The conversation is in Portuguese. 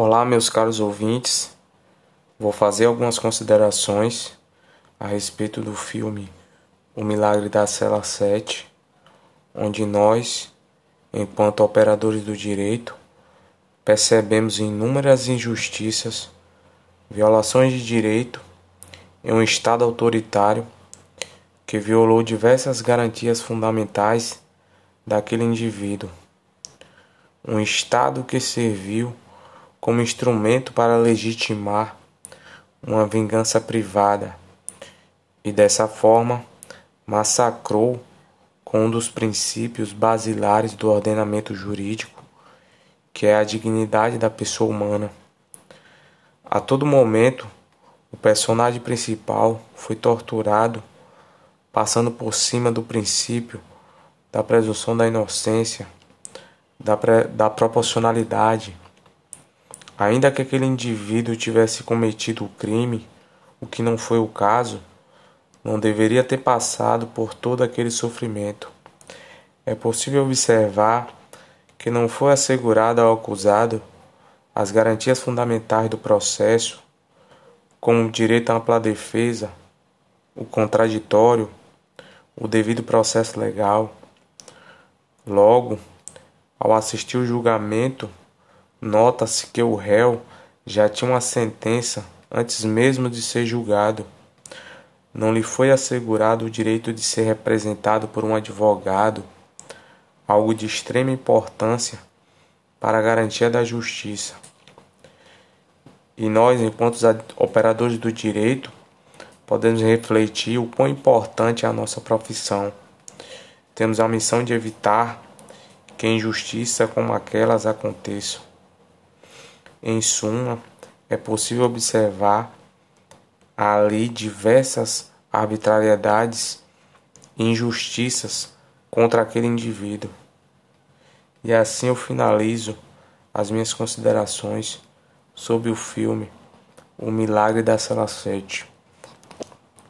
Olá, meus caros ouvintes. Vou fazer algumas considerações a respeito do filme O Milagre da Cela 7, onde nós, enquanto operadores do direito, percebemos inúmeras injustiças, violações de direito em um Estado autoritário que violou diversas garantias fundamentais daquele indivíduo. Um Estado que serviu como instrumento para legitimar uma vingança privada e dessa forma massacrou com um dos princípios basilares do ordenamento jurídico, que é a dignidade da pessoa humana. A todo momento, o personagem principal foi torturado, passando por cima do princípio da presunção da inocência, da, da proporcionalidade Ainda que aquele indivíduo tivesse cometido o crime, o que não foi o caso, não deveria ter passado por todo aquele sofrimento. É possível observar que não foi assegurado ao acusado as garantias fundamentais do processo, como o direito à ampla defesa, o contraditório, o devido processo legal. Logo, ao assistir o julgamento, Nota-se que o réu já tinha uma sentença antes mesmo de ser julgado. Não lhe foi assegurado o direito de ser representado por um advogado, algo de extrema importância para a garantia da justiça. E nós, enquanto operadores do direito, podemos refletir o quão importante é a nossa profissão. Temos a missão de evitar que injustiças como aquelas aconteçam. Em suma, é possível observar ali diversas arbitrariedades e injustiças contra aquele indivíduo. E assim eu finalizo as minhas considerações sobre o filme O Milagre da Sala 7.